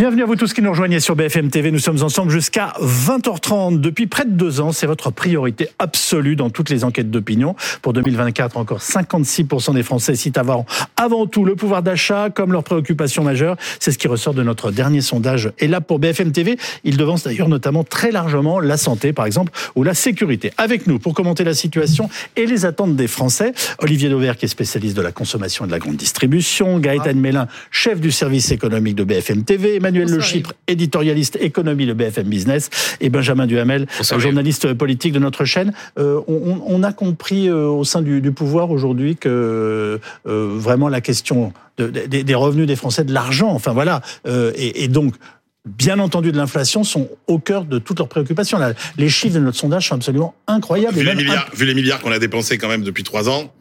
Bienvenue à vous tous qui nous rejoignez sur BFM TV. Nous sommes ensemble jusqu'à 20h30. Depuis près de deux ans, c'est votre priorité absolue dans toutes les enquêtes d'opinion. Pour 2024, encore 56% des Français citent avant, avant tout le pouvoir d'achat comme leur préoccupation majeure. C'est ce qui ressort de notre dernier sondage. Et là, pour BFM TV, il devance d'ailleurs notamment très largement la santé, par exemple, ou la sécurité. Avec nous, pour commenter la situation et les attentes des Français, Olivier Dauvert, qui est spécialiste de la consommation et de la grande distribution, Gaëtan Mélin, chef du service économique de BFM TV, Emmanuel Le Chypre, éditorialiste économie de BFM Business, et Benjamin Duhamel, journaliste politique de notre chaîne. Euh, on, a compris euh, au sein du, pouvoir aujourd'hui que euh, vraiment la question des revenus des Français, de l'argent, enfin voilà, et, donc bien entendu de l'inflation sont au cœur de toutes leurs préoccupations. les chiffres de notre sondage sont absolument incroyables. Vu, les, milliards, vu les milliards qu'on a dépensés quand même depuis trois ans,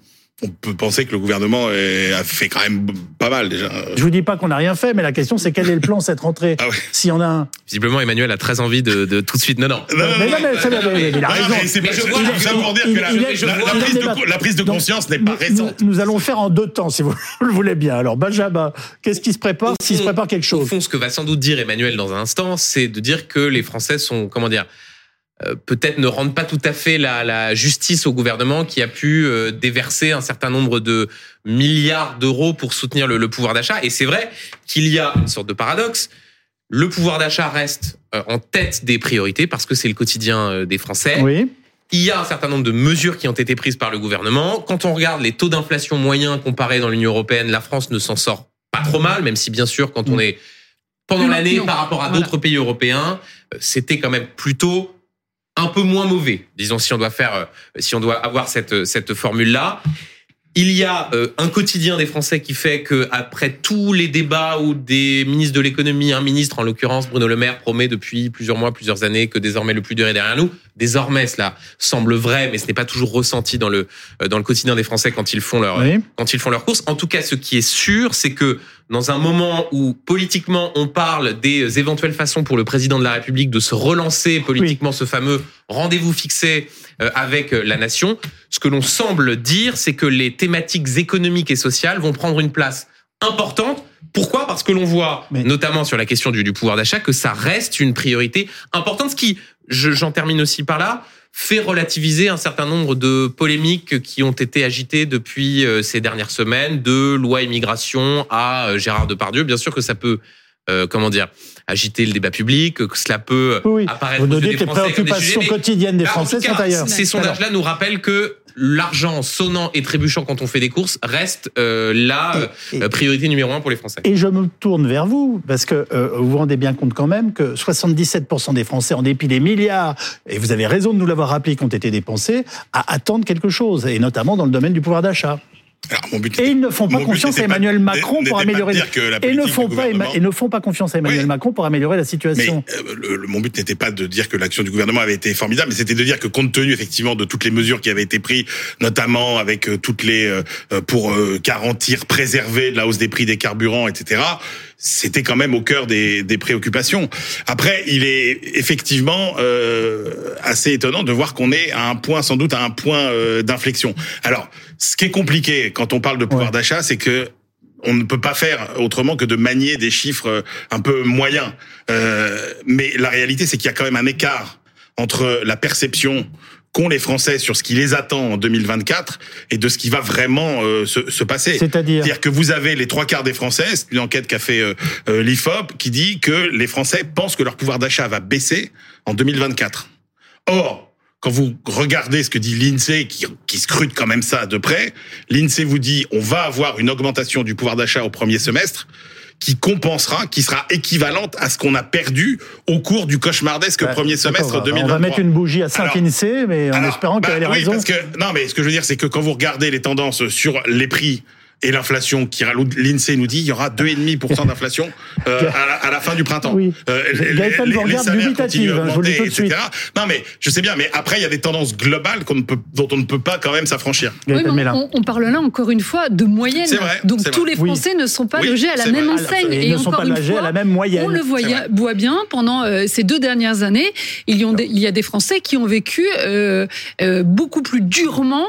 on peut penser que le gouvernement a fait quand même pas mal déjà. Je vous dis pas qu'on n'a rien fait, mais la question c'est quel est le plan cette rentrée ah S'il y en a un. Visiblement, Emmanuel a très envie de, de tout de suite. Non, non. non, mais, non, mais, il a raison. Mais je vois, pour dire que la, prise de, conscience n'est pas récente. Nous, allons faire en deux temps, si vous le voulez bien. Alors, Benjamin, qu'est-ce qui se prépare S'il se prépare quelque chose. Au fond, ce que va sans doute dire Emmanuel dans un instant, c'est de dire que les Français sont, comment dire, peut-être ne rendent pas tout à fait la, la, justice au gouvernement qui a pu euh, déverser un certain nombre de milliards d'euros pour soutenir le, le pouvoir d'achat. Et c'est vrai qu'il y a une sorte de paradoxe. Le pouvoir d'achat reste euh, en tête des priorités parce que c'est le quotidien des Français. Oui. Il y a un certain nombre de mesures qui ont été prises par le gouvernement. Quand on regarde les taux d'inflation moyens comparés dans l'Union européenne, la France ne s'en sort pas trop mal, même si bien sûr quand on mm. est pendant l'année par rapport à d'autres pays européens, c'était quand même plutôt un peu moins mauvais, disons si on doit faire, euh, si on doit avoir cette cette formule là. Il y a euh, un quotidien des Français qui fait que après tous les débats où des ministres de l'économie, un ministre en l'occurrence Bruno Le Maire promet depuis plusieurs mois, plusieurs années que désormais le plus dur est derrière nous. Désormais, cela semble vrai, mais ce n'est pas toujours ressenti dans le euh, dans le quotidien des Français quand ils font leur quand ils font leur course. En tout cas, ce qui est sûr, c'est que dans un moment où politiquement on parle des éventuelles façons pour le président de la République de se relancer politiquement, ce fameux rendez-vous fixé euh, avec la nation, ce que l'on semble dire, c'est que les thématiques économiques et sociales vont prendre une place importante. Pourquoi? Parce que l'on voit, notamment sur la question du, pouvoir d'achat, que ça reste une priorité importante, ce qui, j'en termine aussi par là, fait relativiser un certain nombre de polémiques qui ont été agitées depuis euh, ces dernières semaines, de loi immigration à euh, Gérard Depardieu. Bien sûr que ça peut euh, comment dire, agiter le débat public, que cela peut apparaître Vous des que les préoccupations quotidiennes des Français sont ailleurs. Ces sondages-là nous rappellent que l'argent sonnant et trébuchant quand on fait des courses reste euh, la euh, priorité numéro un pour les Français. Et je me tourne vers vous, parce que vous vous rendez bien compte quand même que 77% des Français, en dépit des milliards, et vous avez raison de nous l'avoir rappelé, qui ont été dépensés, à attendre quelque chose, et notamment dans le domaine du pouvoir d'achat et ils ne font pas confiance à Emmanuel Macron pour améliorer. et ne font pas et ne font pas confiance à Emmanuel Macron pour améliorer la situation. Mais, euh, mon but n'était pas de dire que l'action du gouvernement avait été formidable, mais c'était de dire que compte tenu effectivement de toutes les mesures qui avaient été prises, notamment avec euh, toutes les euh, pour garantir, préserver la hausse des prix des carburants, etc c'était quand même au cœur des, des, préoccupations. Après, il est effectivement euh, assez étonnant de voir qu'on est à un point, sans doute à un point euh, d'inflexion. Alors, ce qui est compliqué quand on parle de pouvoir d'achat, c'est que on ne peut pas faire autrement que de manier des chiffres euh, un peu moyens. Euh, mais la réalité, c'est qu'il y a quand même un écart entre la perception qu'ont les Français sur ce qui les attend en 2024 et de ce qui va vraiment euh, se, se, passer. C'est-à-dire dire que vous avez les trois quarts des Français, c'est une enquête qu'a fait euh, euh, l'IFOP, qui dit que les Français pensent que leur pouvoir d'achat va baisser en 2024. Or, quand vous regardez ce que dit l'INSEE, qui, qui scrute quand même ça de près, l'INSEE vous dit on va avoir une augmentation du pouvoir d'achat au premier semestre qui compensera, qui sera équivalente à ce qu'on a perdu au cours du cauchemardesque premier semestre 2023. On va mettre une bougie à 5 INSEE, mais en espérant qu'elle bah, ait raison. Parce que, non, mais ce que je veux dire, c'est que quand vous regardez les tendances sur les prix et l'inflation qui l'INSEE nous dit il y aura 2,5% d'inflation euh, à, à, la fin du printemps. Oui. Euh, les, les, les salaires continuent à augmenter, etc. Non mais je sais bien, mais après il y a des tendances globales qu'on ne peut, dont on ne peut pas quand même s'affranchir. Oui, on, on, parle là encore une fois de moyenne. Vrai, Donc tous les Français ne sont pas logés à la même enseigne. Et, ne sont pas logés à la même moyenne. On le voit bien pendant euh, ces deux dernières années. Il y, il y, a des Français qui ont vécu euh, euh, beaucoup plus durement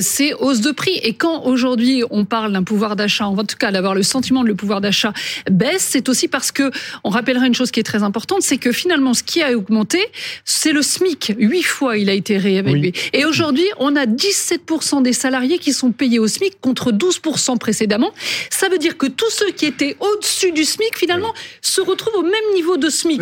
ces hausses de prix. Et quand aujourd'hui on parle parle d'un pouvoir d'achat, en tout cas d'avoir le sentiment de le pouvoir d'achat baisse, c'est aussi parce que on rappellera une chose qui est très importante, c'est que finalement ce qui a augmenté, c'est le SMIC. Huit fois il a été réévalué. Et aujourd'hui, on a 17% des salariés qui sont payés au SMIC contre 12% précédemment. Ça veut dire que tous ceux qui étaient au-dessus du SMIC finalement se retrouvent au même niveau de SMIC,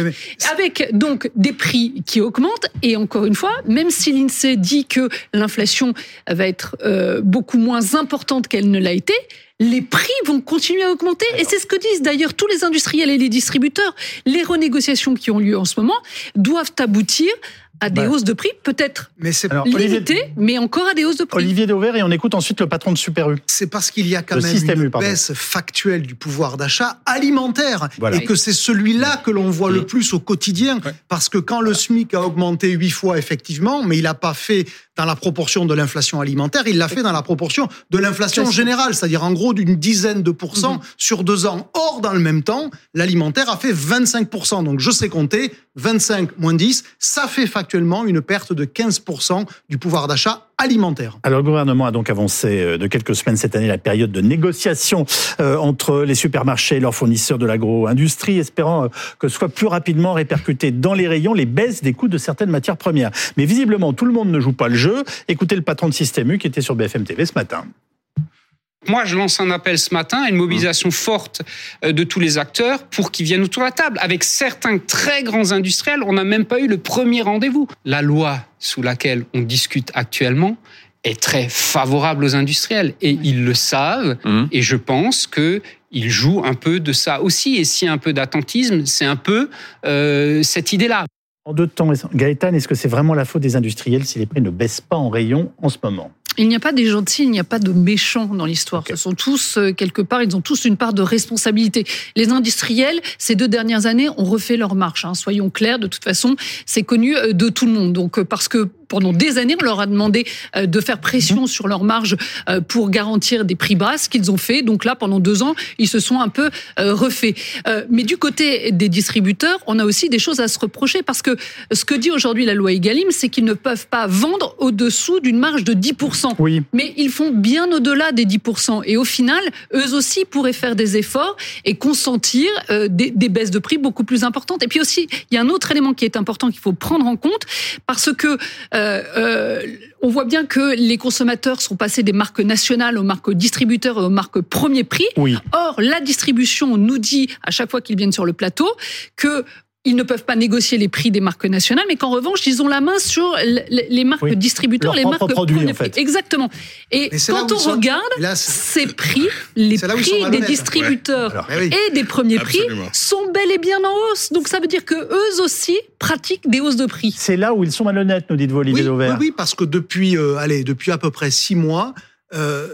avec donc des prix qui augmentent. Et encore une fois, même si l'INSEE dit que l'inflation va être euh, beaucoup moins importante qu'elle ne l'a été, les prix vont continuer à augmenter. Et c'est ce que disent d'ailleurs tous les industriels et les distributeurs. Les renégociations qui ont lieu en ce moment doivent aboutir à des hausses de prix, peut-être mais limitées, mais encore à des hausses de prix. Olivier Dauvert, et on écoute ensuite le patron de Super U. C'est parce qu'il y a quand même une baisse factuelle du pouvoir d'achat alimentaire, et que c'est celui-là que l'on voit le plus au quotidien, parce que quand le SMIC a augmenté huit fois, effectivement, mais il n'a pas fait dans la proportion de l'inflation alimentaire, il l'a fait dans la proportion de l'inflation générale, c'est-à-dire en gros d'une dizaine de pourcents mhm. sur deux ans. Or, dans le même temps, l'alimentaire a fait 25%. Donc je sais compter, 25 moins 10, ça fait factuellement une perte de 15% du pouvoir d'achat alimentaire. Alors le gouvernement a donc avancé euh, de quelques semaines cette année la période de négociation euh, entre les supermarchés et leurs fournisseurs de l'agro-industrie, espérant euh, que soit plus rapidement répercuté dans les rayons les baisses des coûts de certaines matières premières. Mais visiblement, tout le monde ne joue pas le jeu Écoutez le patron de Système U qui était sur BFM TV ce matin. Moi, je lance un appel ce matin à une mobilisation forte euh, de tous les acteurs pour qu'ils viennent autour de la table. Avec certains très grands industriels, on n'a même pas eu le premier rendez-vous. La loi sous laquelle on discute actuellement est très favorable aux industriels et ils le savent. Mmh. Et je pense que ils jouent un peu de ça aussi. Et s'il y a un peu d'attentisme, c'est un peu euh, cette idée-là. En deux temps, Gaëtan, est-ce que c'est vraiment la faute des industriels si les prix ne baissent pas en rayon en ce moment? Il n'y a pas des gentils, il n'y a pas de méchants dans l'histoire. Ce sont tous, euh, quelque part, ils ont tous une part de responsabilité. Les industriels, ces deux dernières années, ont refait leur marche. Hein. Soyons clairs, de toute façon, c'est connu euh, de tout le monde. Donc, euh, parce que pendant des années, on leur a demandé euh, de faire pression mhm. sur leurs marges euh, pour garantir des prix bas, ce qu'ils ont fait. Donc là, pendant deux ans, ils se sont un peu euh, refaits. Mais du côté des distributeurs, on a aussi des choses à se reprocher parce que ce que dit aujourd'hui la loi Egalim, c'est qu'ils ne peuvent pas vendre au-dessous d'une marge de 10%. Oui. Mais ils font bien au-delà des 10%. Et au final, eux aussi pourraient faire des efforts et consentir des, des baisses de prix beaucoup plus importantes. Et puis aussi, il y a un autre élément qui est important qu'il faut prendre en compte parce que euh, euh, on voit bien que les consommateurs sont passés des marques nationales aux marques distributeurs et aux marques premier prix. Or, la distribution nous dit à chaque fois qu'ils viennent sur le plateau que ils ne peuvent pas négocier les prix des marques nationales, mais qu'en revanche, ils ont la main sur les marques distributeurs, les marques produits, en fait. Exactement. Et quand on regarde ces prix, les prix des distributeurs et des premiers prix sont bel et bien en hausse. Donc ça veut dire que eux aussi pratiquent des hausses de prix. C'est là où ils sont malhonnêtes, nous dites-vous, Olivier oui, Oui, parce que depuis, euh, allez, depuis à peu près six mois. Euh,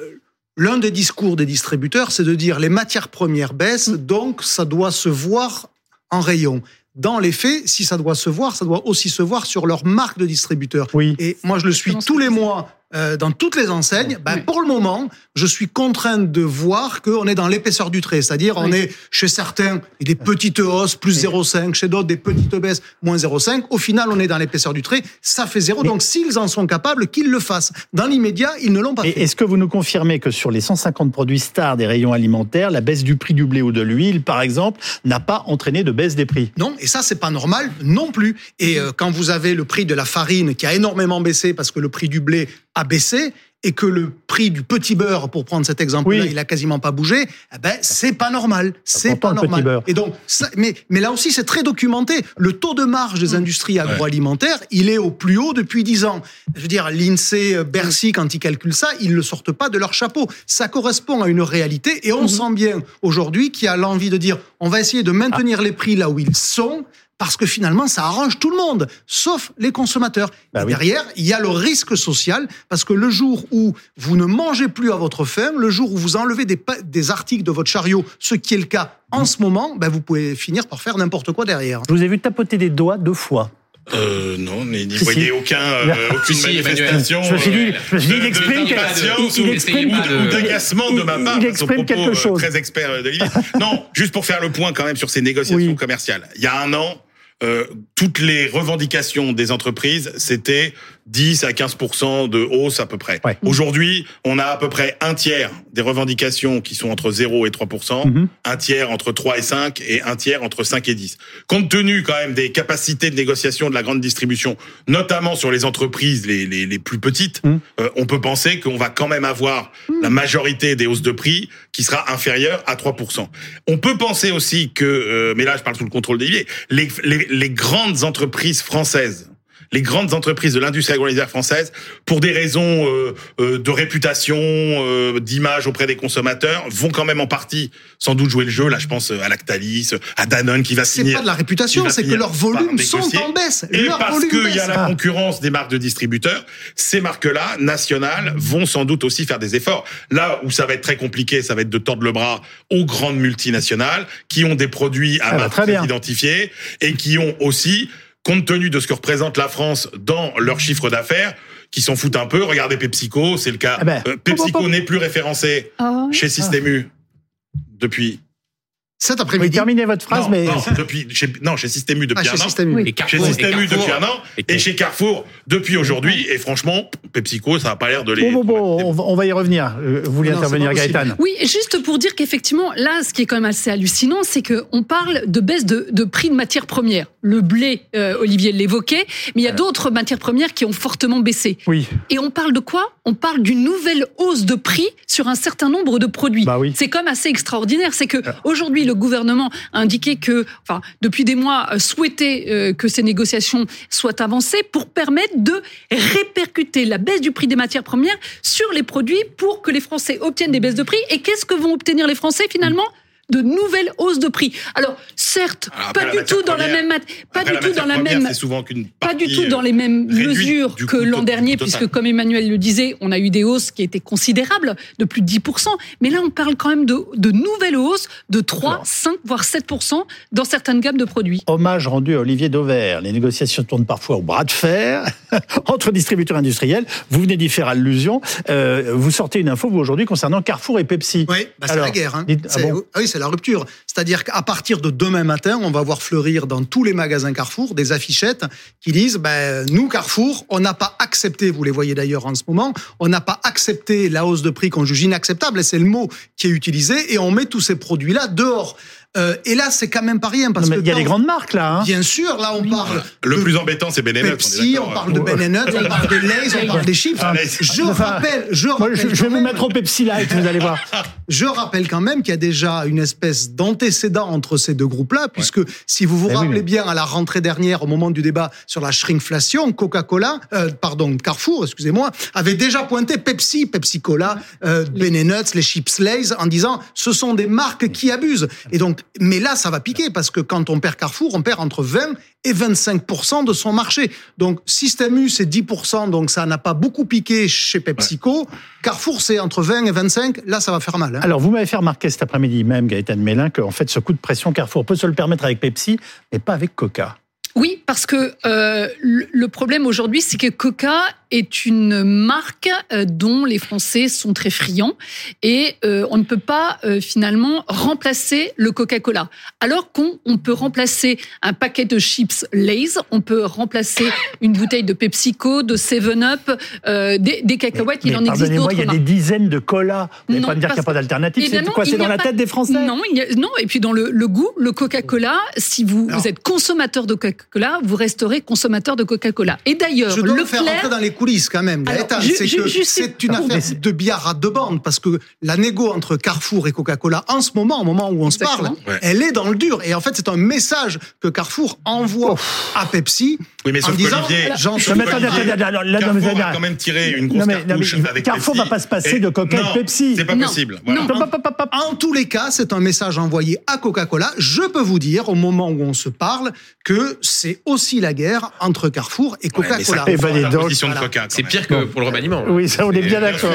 l'un des discours des distributeurs, c'est de dire les matières premières baissent, donc ça doit se voir en rayon dans les faits, si ça doit se voir, ça doit aussi se voir sur leur marque de distributeur. Oui. Et moi, je le suis tous les mois euh, dans toutes les enseignes, ben, pour le moment, je suis contraint de voir qu'on est dans l'épaisseur du trait. C'est-à-dire, on est chez certains des petites hausses, plus 0,5, chez d'autres des petites baisses, moins 0,5. Au final, on est dans l'épaisseur du trait, ça fait zéro. Donc, s'ils en sont capables, qu'ils le fassent. Dans l'immédiat, ils ne l'ont pas fait. Est-ce que vous nous confirmez que sur les 150 produits stars des rayons alimentaires, la baisse du prix du blé ou de l'huile, par exemple, n'a pas entraîné de baisse des prix? Non, et ça, c'est pas normal non plus. Et euh, quand vous avez le prix de la farine qui a énormément baissé parce que le prix du blé a baissé et que le prix du petit beurre, pour prendre cet exemple-là, il a quasiment pas bougé, eh ben c'est pas normal, c'est pas normal. Et donc, mais mais là aussi c'est très documenté. Le taux de marge des mmh. industries agroalimentaires, il est au plus haut depuis dix ans. Je veux dire, l'Insee, euh, Bercy, quand ils calculent ça, ils le sortent pas de leur chapeau. Ça correspond à une réalité et on mmh. sent bien aujourd'hui qu'il y a l'envie de dire, on va essayer de maintenir les prix là où ils sont parce que finalement, ça arrange tout le monde, sauf les consommateurs. Bah derrière, il y a le risque social, parce que le jour où vous ne mangez plus à votre faim, le jour où vous enlevez des, des articles de votre chariot, ce qui est le cas en ce moment, ben vous pouvez finir par faire n'importe quoi derrière. Je vous ai vu tapoter des doigts deux fois. Euh, non, mais n'y voyez aucun, euh, aucune manifestation. Je me suis dit, je me suis dit il exprime, d'agacement de ma part. Il exprime quelque euh, chose. Très expert de Non, juste pour faire le point quand même sur ces négociations commerciales. Il y a un an, euh, toutes les revendications des entreprises, c'était 10 à 15% de hausse à peu près. Ouais. Aujourd'hui, on a à peu près un tiers des revendications qui sont entre 0 et 3%, Mhm. un tiers entre 3 et 5 et un tiers entre 5 et 10. Compte tenu quand même des capacités de négociation de la grande distribution, notamment sur les entreprises les, les, les plus petites, Mhm. euh, on peut penser qu'on va quand même avoir la majorité des hausses de prix qui sera inférieure à 3%. On peut penser aussi que, euh, mais là je parle sous le contrôle d'Olivier, les, les, les grandes entreprises françaises les grandes entreprises de l'industrie agroalimentaire française, pour des raisons euh, euh, de réputation, euh, d'image auprès des consommateurs, vont quand même en partie sans doute jouer le jeu. Là, je pense à Lactalis, à Danone qui va C'est signer. pas de la réputation, c'est que leurs volumes sont en baisse. Et Leurs parce qu'il y a la concurrence des marques de distributeurs, ces marques-là, nationales, vont sans doute aussi faire des efforts. Là où ça va être très compliqué, ça va être de tordre le bras aux grandes multinationales qui ont des produits à Ah bah, marque identifiés et qui ont aussi, compte tenu de ce que représente la France dans leur chiffre d'affaires, qui s'en foutent un peu. Regardez PepsiCo, c'est le cas. Ah ben, Euh, PepsiCo n'est plus référencé Ah chez Système U depuis Cet Oui, après-midi. terminez votre phrase, non, mais non, depuis chez, non, chez Système U Ah, depuis chez un an. Système U. Oui. Et Chez Carrefour, Système U depuis un an Et chez Carrefour depuis aujourd'hui. Et franchement, PepsiCo, ça n'a pas l'air de les. bon, bon, bon, on va, y revenir. Euh, Vous voulez Non, intervenir. Gaëtan Oui, juste pour dire qu'effectivement, là, ce qui est quand même assez hallucinant, c'est qu'on parle de baisse de, de prix de matières premières. Le blé, euh, Olivier l'évoquait, mais il y a d'autres matières premières qui ont fortement baissé. Oui. Et on parle de quoi? On parle d'une nouvelle hausse de prix sur un certain nombre de produits. Bah oui. C'est quand même assez extraordinaire. C'est que aujourd'hui, le gouvernement a indiqué que, enfin, depuis des mois, euh, souhaitait euh, que ces négociations soient avancées pour permettre de répercuter la baisse du prix des matières premières sur les produits pour que les Français obtiennent des baisses de prix. Et qu'est-ce que vont obtenir les Français finalement? De nouvelles hausses de prix. Alors certes, Alors, pas du tout dans la même pas du tout dans la première, même C'est souvent qu'une pas du tout dans les mêmes mesures que l'an dernier, puisque comme Emmanuel le disait, on a eu des hausses qui étaient considérables, de plus de 10%. Mais là, on parle quand même de, de nouvelles hausses de 3, 5, voire 7% dans certaines gammes de produits. Hommage rendu à Olivier Dauvert. Les négociations tournent parfois au bras de fer entre distributeurs industriels. Vous venez d'y faire allusion. Euh, vous sortez une info, vous, aujourd'hui, concernant Carrefour et Pepsi. Oui, bah, c'est la guerre. Hein. dites- ah C'est- bon oui, c'est la rupture. C'est-à-dire qu'à partir de demain matin, on va voir fleurir dans tous les magasins Carrefour des affichettes qui disent ben, nous, Carrefour, on n'a pas accepté, vous les voyez d'ailleurs en ce moment, on n'a pas accepté la hausse de prix qu'on juge inacceptable, et c'est le mot qui est utilisé, et on met tous ces produits-là dehors. Euh, et là, c'est quand même pas rien. Parce Non, mais que il y a des grandes marques, là. hein. Bien sûr, là, on parle. Le de plus embêtant, c'est Ben Pepsi, on parle de Ben Nuts, on parle de Lay's, on parle des chips. Ah, Je Enfin, rappelle, je Moi, rappelle. je, je vais quand vous même- mettre au Pepsi Light, vous allez voir. je rappelle quand même qu'il y a déjà une espèce d'antécédent entre ces deux groupes-là, puisque si vous vous Eh oui, rappelez mais- bien à la rentrée dernière, au moment du débat sur la shrinkflation, Coca-Cola, euh, pardon, Carrefour, excusez-moi, avait déjà pointé Pepsi, Pepsi-Cola, euh, Ben Nuts, les chips Lay's, en disant ce sont des marques qui abusent. Et donc, mais là, ça va piquer parce que quand on perd Carrefour, on perd entre 20 et 25% de son marché. Donc, Système U, c'est 10 donc ça n'a pas beaucoup piqué chez PepsiCo. Carrefour, c'est entre 20 et 25. Là, ça va faire mal. hein. Alors, vous m'avez fait remarquer cet après-midi même, Gaëtan Mélin, qu'en fait, ce coup de pression, Carrefour peut se le permettre avec Pepsi, mais pas avec Coca. Oui, parce que euh, le le problème aujourd'hui, c'est que Coca est une marque euh, dont les Français sont très friands et euh, on ne peut pas euh, finalement remplacer le Coca-Cola. Alors qu'on on peut remplacer un paquet de chips Lay's, on peut remplacer une bouteille de PepsiCo, de 7-Up, euh, des, des cacahuètes, il Mais en existe pardonnez-moi, d'autres. il y a marques. des dizaines de colas. Vous n'allez pas me dire qu'il n'y a pas d'alternative. C'est quoi C'est dans a la pas- tête des Français? Non, il y a- non, et puis dans le, le goût, le Coca-Cola, si vous, êtes consommateur de Coca-Cola, vous resterez consommateur de Coca-Cola. Et d'ailleurs, me faire Leclerc, rentrer dans les coulisses quand même, Alors, Gaëtan. ju- C'est que une Pardon, affaire de billard à deux bandes parce que la négo entre Carrefour et Coca-Cola en ce moment, au moment où on se parle. Ouais. elle est dans le dur. Et en fait, c'est un message que Carrefour envoie à Pepsi Oui, mais en sauf disant mais Carrefour a quand même tiré une grosse Non, mais- non, cartouche mais avec Carrefour Pepsi. va pas se passer Et- de Coca et non, de Pepsi. C'est pas possible. Voilà. En tous les cas, c'est un message envoyé à Coca-Cola. Je peux vous dire, au moment où on se parle, que c'est aussi la guerre entre Carrefour et Coca-Cola. Coca. C'est pire que pour le remaniement. Oui, ça, on est bien d'accord.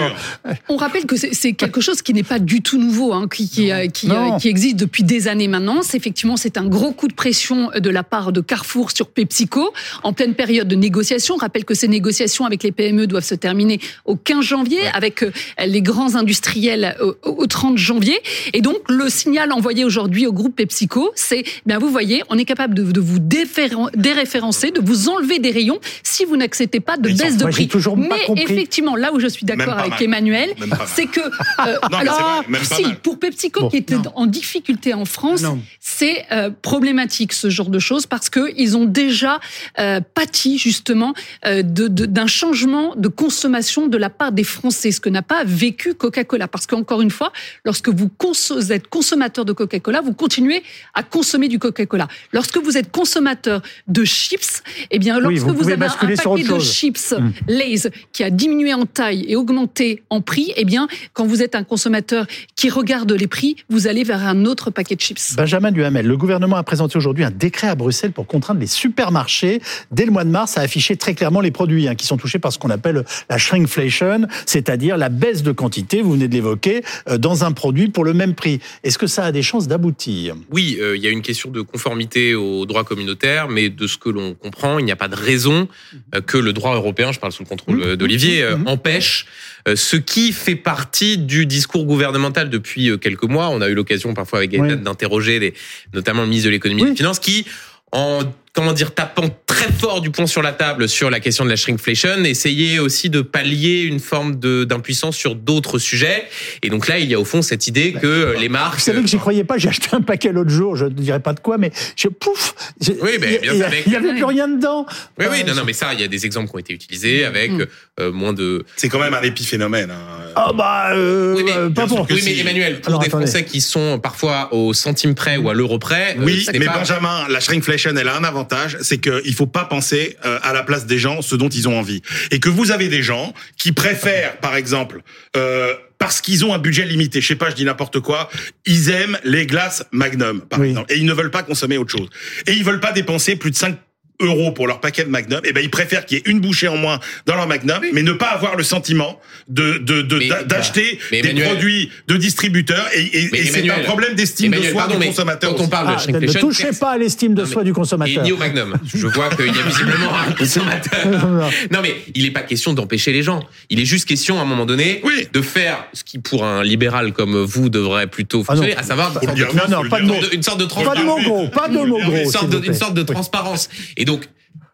on rappelle que c'est quelque chose qui n'est pas du tout nouveau, hein, qui, qui, euh, qui, euh, existe depuis des années maintenant. C'est effectivement c'est un gros coup de pression de la part de Carrefour sur PepsiCo en pleine période de négociation. On rappelle que ces négociations avec les PME doivent se terminer au 15 janvier, avec euh, les grands industriels au, au 30 janvier. Et donc le signal envoyé aujourd'hui au groupe PepsiCo, c'est bien vous voyez, on est capable de, de vous déréférencer, de vous enlever des rayons si vous n'acceptez pas de baisse de Moi, j'ai prix. toujours pas Mais compris. effectivement, là où je suis d'accord avec mal. Emmanuel, c'est que euh, Non, alors vrai, si pour PepsiCo Bon, qui était non. en difficulté en France, c'est euh, problématique ce genre de choses parce que ils ont déjà euh, pâti justement euh, de- de- d'un changement de consommation de la part des Français, ce que n'a pas vécu Coca-Cola. Parce qu'encore une fois, lorsque vous, cons- vous êtes consommateur de Coca-Cola, vous continuez à consommer du Coca-Cola. Lorsque vous êtes consommateur de chips, eh bien, lorsque vous avez un paquet de chips Lay's qui a diminué en taille et augmenté en prix, eh bien, quand vous êtes un consommateur qui regarde les prix, vous allez vers un autre paquet de chips. Benjamin Duhamel, le gouvernement a présenté aujourd'hui un décret à Bruxelles pour contraindre les supermarchés, dès le mois de mars, à afficher très clairement les produits hein, qui sont touchés par ce qu'on appelle la shrinkflation, c'est-à-dire la baisse de quantité, vous venez de l'évoquer, euh, dans un produit pour le même prix. Est-ce que ça a des chances d'aboutir? Oui, euh, il y a une question de conformité au droit communautaire, mais de ce que l'on comprend, il n'y a pas de raison euh, que le droit européen, je parle sous le contrôle euh, d'Olivier, euh, empêche euh, ce qui fait partie du discours gouvernemental depuis quelques mois. On a eu l'occasion parfois avec Gaëtan Oui. d'interroger notamment le ministre de l'économie et des finances qui en comment dire tapant très fort du poing sur la table sur la question de la shrinkflation, essayait aussi de pallier une forme de d'impuissance sur d'autres sujets. Et donc là, il y a au fond cette idée que euh, les marques Vous savez que j'y croyais pas, j'ai acheté un paquet l'autre jour, je ne dirais pas de quoi, mais je, pouf Oui, ben, il bien y, a- avec- il y avait plus rien dedans. Oui, oui, Euh, non, non, mais ça, il y a des exemples qui ont été utilisés avec euh, moins de. C'est quand même un épiphénomène. hein. Ah bah, euh, Oui, mais, euh, pas pour. oui, mais. Emmanuel, pour Alors, des attendez. Français qui sont parfois au centime près ou à l'euro près, euh, Oui, mais pas- Benjamin, la shrinkflation, elle a un avantage, c'est qu'il faut pas penser euh, à la place des gens ce dont ils ont envie. Et que vous avez des gens qui préfèrent, par exemple, euh, parce qu'ils ont un budget limité, je sais pas, je dis n'importe quoi, ils aiment les glaces Magnum, par Oui. exemple, et ils ne veulent pas consommer autre chose. Et ils veulent pas dépenser plus de 5 euros pour leur paquet de Magnum, et ben ils préfèrent qu'il y ait une bouchée en moins dans leur Magnum, mais ne pas avoir le sentiment de de de- Mais- d'a- d'acheter mais des produits de distributeurs et, et- et c'est un problème d'estime de soi pardon, du consommateur. Quand on aussi. parle Ah, de ne touchez pas à l'estime de Non, soi du Et consommateur. ni au Magnum. Je vois qu'il y a visiblement un consommateur. Non, mais il n'est pas question d'empêcher les gens. Il est juste question, à un moment donné, Oui. de faire ce qui, pour un libéral comme vous, devrait plutôt Ah fonctionner, à savoir Non, non, pas de de- une sorte de Pas de transparence. mots gros, pas de mots gros. une sorte de, de transparence. Et donc,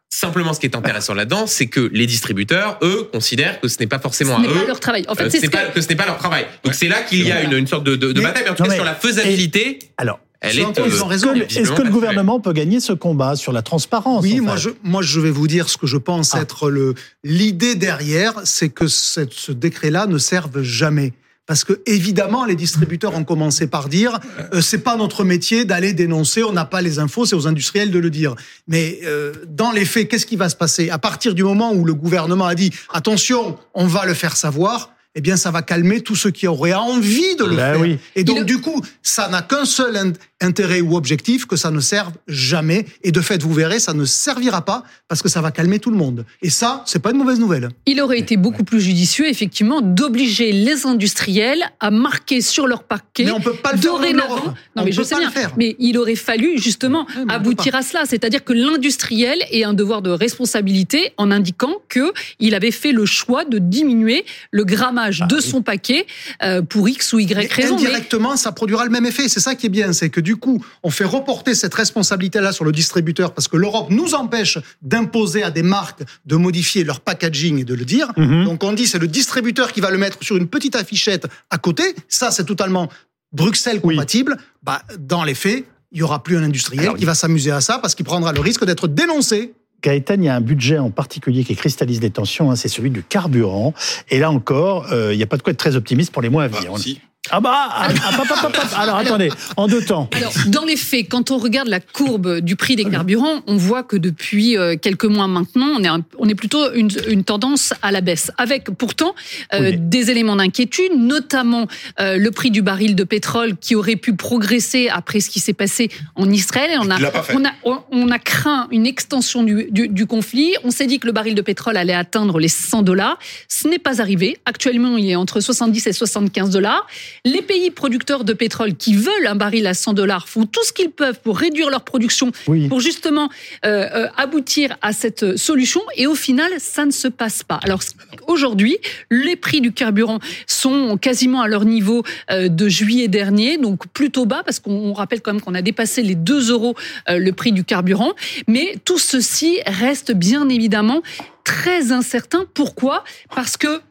simplement, ce qui est intéressant là-dedans, c'est que les distributeurs, eux, considèrent que ce n'est pas forcément Ce à n'est pas eux. leur travail. En euh, fait, c'est c'est ce pas, que... que ce n'est pas leur travail. Donc c'est là qu'il y a une, une sorte de, de, de Mais- bataille. Mais en tout cas, mais- sur la faisabilité, Alors, est. ils ont euh, raison. que le- est-ce visiblement que le gouvernement peut gagner ce combat sur la transparence Oui, en moi fait je, moi je vais vous dire ce que je pense Ah. être le l'idée derrière, c'est que cette- ce décret-là ne serve jamais. Parce que évidemment, les distributeurs ont commencé par dire euh, c'est pas notre métier d'aller dénoncer, on n'a pas les infos, c'est aux industriels de le dire. Mais euh, dans les faits, qu'est-ce qui va se passer? À partir du moment où le gouvernement a dit attention, on va le faire savoir eh bien, ça va calmer tous ceux qui auraient envie de le Ben faire. oui. Et donc, Il- du coup, ça n'a qu'un seul int- intérêt ou objectif, que ça ne serve jamais. Et de fait, vous verrez, ça ne servira pas parce que ça va calmer tout le monde. Et ça, c'est pas une mauvaise nouvelle. Il aurait été beaucoup plus judicieux, effectivement, d'obliger les industriels à marquer sur leur paquet Mais on peut pas le faire dorénavant. Non, On mais je peut sais pas bien. le faire. Mais il aurait fallu justement Oui, aboutir à cela, c'est-à-dire que l'industriel ait un devoir de responsabilité en indiquant que il avait fait le choix de diminuer le grammage de son paquet euh, pour X ou Y Mais raison. Mais indirectement, ça produira le même effet. C'est ça qui est bien, c'est que du coup, on fait reporter cette responsabilité-là sur le distributeur parce que l'Europe nous empêche d'imposer à des marques de modifier leur packaging et de le dire. Mhm. Donc on dit c'est le distributeur qui va le mettre sur une petite affichette à côté. Ça, c'est totalement Bruxelles Oui. compatible. Bah, dans les faits, il y aura plus un industriel Alors, qui va s'amuser à ça parce qu'il prendra le risque d'être dénoncé. Gaëtan, il y a un budget en particulier qui cristallise les tensions, hein, c'est celui du carburant. Et là encore, euh, il n'y a pas de quoi être très optimiste pour les mois à venir. si. Ah bah, ah, ah, pop, pop, alors attendez, en deux temps. Alors, dans les faits, quand on regarde la courbe du prix des carburants, on voit que depuis euh, quelques mois maintenant, on est, un- on est plutôt une, une tendance à la baisse, avec pourtant euh, Oui, des éléments d'inquiétude, notamment euh, le prix du baril de pétrole qui aurait pu progresser après ce qui s'est passé en Israël. On a, on a, on- on a craint une extension du, du, du conflit. On s'est dit que le baril de pétrole allait atteindre les 100 dollars. Ce n'est pas arrivé. Actuellement, il est entre 70 et 75 dollars. Les pays producteurs de pétrole qui veulent un baril à 100 dollars font tout ce qu'ils peuvent pour réduire leur production, pour justement euh, euh, aboutir à cette solution. Et au final, ça ne se passe pas. Alors aujourd'hui, les prix du carburant sont quasiment à leur niveau euh, de juillet dernier, donc plutôt bas parce qu'on rappelle quand même qu'on a dépassé les 2 euros le prix du carburant. Mais tout ceci reste bien évidemment très incertain. Pourquoi? Parce que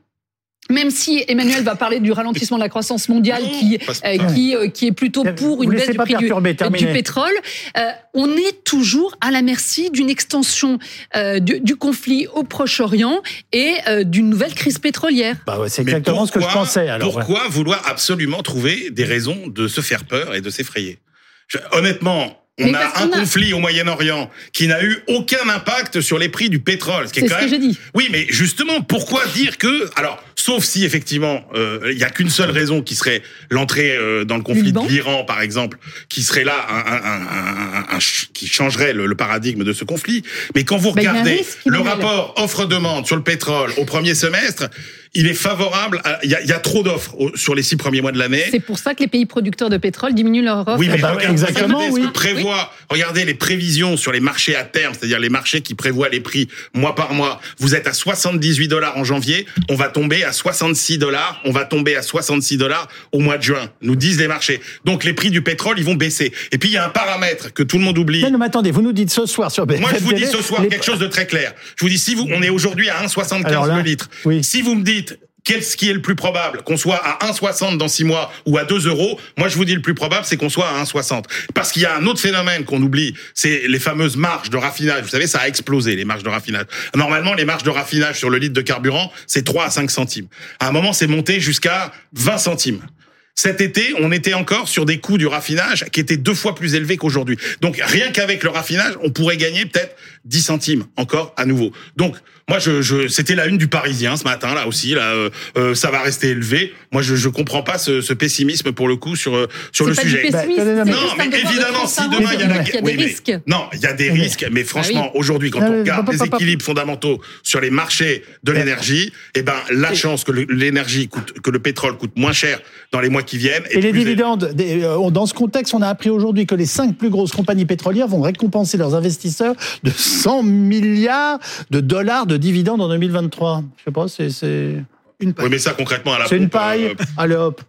même si Emmanuel va parler du ralentissement de la croissance mondiale qui, euh, qui, euh, qui est plutôt pour une baisse du prix du, du, pétrole, euh, on est toujours à la merci d'une extension du, du, conflit au Proche-Orient et d'une nouvelle crise pétrolière. Bah ouais, c'est exactement pourquoi, ce que je pensais. Alors, pourquoi vouloir absolument trouver des raisons de se faire peur et de s'effrayer? Honnêtement, on a un conflit au Moyen-Orient qui n'a eu aucun impact sur les prix du pétrole. C'est ce que j'ai dit. Oui, mais justement, pourquoi dire que alors, sauf si effectivement euh, il y a qu'une seule raison qui serait l'entrée euh, dans le conflit de l'Iran, par exemple, qui serait là, un, un, un, qui changerait le, paradigme de ce conflit. Mais quand vous ben, regardez le rapport offre-demande sur le pétrole au premier semestre, il est favorable. Il y a, y a, trop d'offres sur les six premiers mois de l'année. C'est pour ça que les pays producteurs de pétrole diminuent leur offre. Oui, mais bah, exactement. Regardez, oui. prévoit, regardez les prévisions sur les marchés à terme, c'est-à-dire les marchés qui prévoient les prix mois par mois. Vous êtes à 78 dollars en janvier, on va tomber à 66 dollars, on va tomber à 66 dollars au mois de juin, nous disent les marchés. Donc les prix du pétrole, ils vont baisser. Et puis il y a un paramètre que tout le monde oublie. Non, non mais attendez, vous nous dites ce soir sur BFM Moi, je vous dis ce soir quelque chose de très clair. Je vous dis, si vous, on est aujourd'hui à 1,75 le litre. Oui. Si vous me dites, qu'est-ce qui est le plus probable? Qu'on soit à 1,60 dans 6 mois ou à 2 euros? Moi, je vous dis le plus probable, c'est qu'on soit à 1,60. Parce qu'il y a un autre phénomène qu'on oublie, c'est les fameuses marges de raffinage. Vous savez, ça a explosé, les marges de raffinage. Normalement, les marges de raffinage sur le litre de carburant, c'est 3 à 5 centimes. À un moment, c'est monté jusqu'à 20 centimes. Cet été, on était encore sur des coûts du raffinage qui étaient deux fois plus élevés qu'aujourd'hui. Donc rien qu'avec le raffinage, on pourrait gagner peut-être 10 centimes encore à nouveau. Donc moi, je, je c'était la une du Parisien ce matin là aussi. Là, euh, euh ça va rester élevé. Moi, je je comprends pas ce, ce pessimisme pour le coup sur euh, sur le pas sujet. Du pessimisme, non, mais évidemment, si demain il y a, la... il y a des risques. non, il y a des risques. Mais franchement, ah aujourd'hui, quand on regarde les équilibres fondamentaux sur les marchés de l'énergie, eh ben la chance que l'énergie coûte, que le pétrole coûte moins cher dans les mois qui viennent. Et les dividendes. Euh, dans ce contexte, on a appris aujourd'hui que les cinq plus grosses compagnies pétrolières vont récompenser leurs investisseurs de 100 milliards de dollars de de dividendes en 2023 Je sais pas, c'est une paille. Oui, mais ça concrètement à la pompe. C'est une paille. Euh, Allez hop.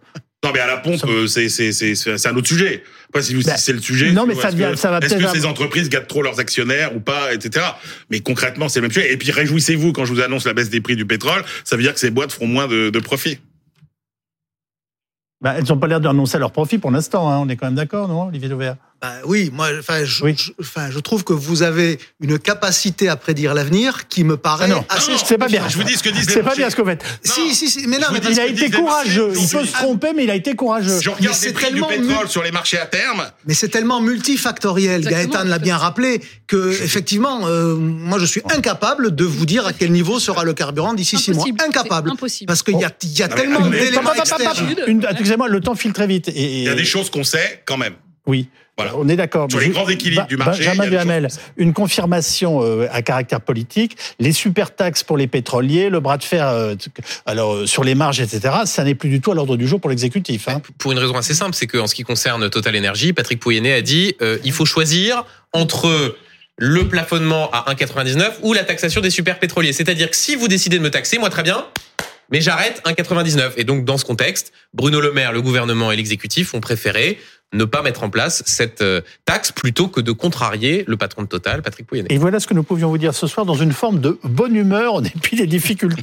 Non, mais à la pompe, euh, c'est un autre sujet. Pas si, bah, c'est le sujet. Non, mais ça, vient, ça va Est-ce que ces entreprises gâtent trop leurs actionnaires ou pas, etc. Mais concrètement, c'est le même sujet. Et puis réjouissez-vous quand je vous annonce la baisse des prix du pétrole. Ça veut dire que ces boîtes feront moins de, de profit. Bah, elles n'ont pas l'air d'annoncer leur profit pour l'instant. Hein. On est quand même d'accord, non, Olivier Dauvert bah, oui, moi, enfin, je, enfin, je trouve que vous avez une capacité à prédire l'avenir qui me paraît ah assez. Non, c'est pas bien. Je vous dis ce que disent. C'est pas bien ce que vous faites. Si, si, si, mais non, mais il a été courageux. Il peut se tromper, mais il a été courageux. Je regarde les prix du pétrole sur les marchés à terme. Mais c'est tellement multifactoriel. Gaëtan l'a bien rappelé que effectivement, euh, moi, je suis incapable de vous dire à quel niveau sera le carburant d'ici six mois. Incapable. Impossible. Parce qu'il y a, y a tellement d'éléments. Excusez-moi, le temps file très vite. Il y a des choses qu'on sait quand même. Oui. Voilà. On est d'accord. Sur les grands équilibres du marché. Benjamin Duhamel, une confirmation euh, à caractère politique, les super taxes pour les pétroliers, le bras de fer euh, alors euh, sur les marges, etc. Ça n'est plus du tout à l'ordre du jour pour l'exécutif. Hein. Pour une raison assez simple, c'est qu'en ce qui concerne Total Energy, Patrick Pouyanné a dit il faut choisir entre le plafonnement à 1,99 ou la taxation des super pétroliers. C'est-à-dire que si vous décidez de me taxer, moi très bien, mais j'arrête 1,99. Et donc, dans ce contexte, Bruno Le Maire, le gouvernement et l'exécutif ont préféré ne pas mettre en place cette euh, taxe plutôt que de contrarier le patron de Total, Patrick Pouyanné. Et voilà ce que nous pouvions vous dire ce soir dans une forme de bonne humeur en dépit des difficultés.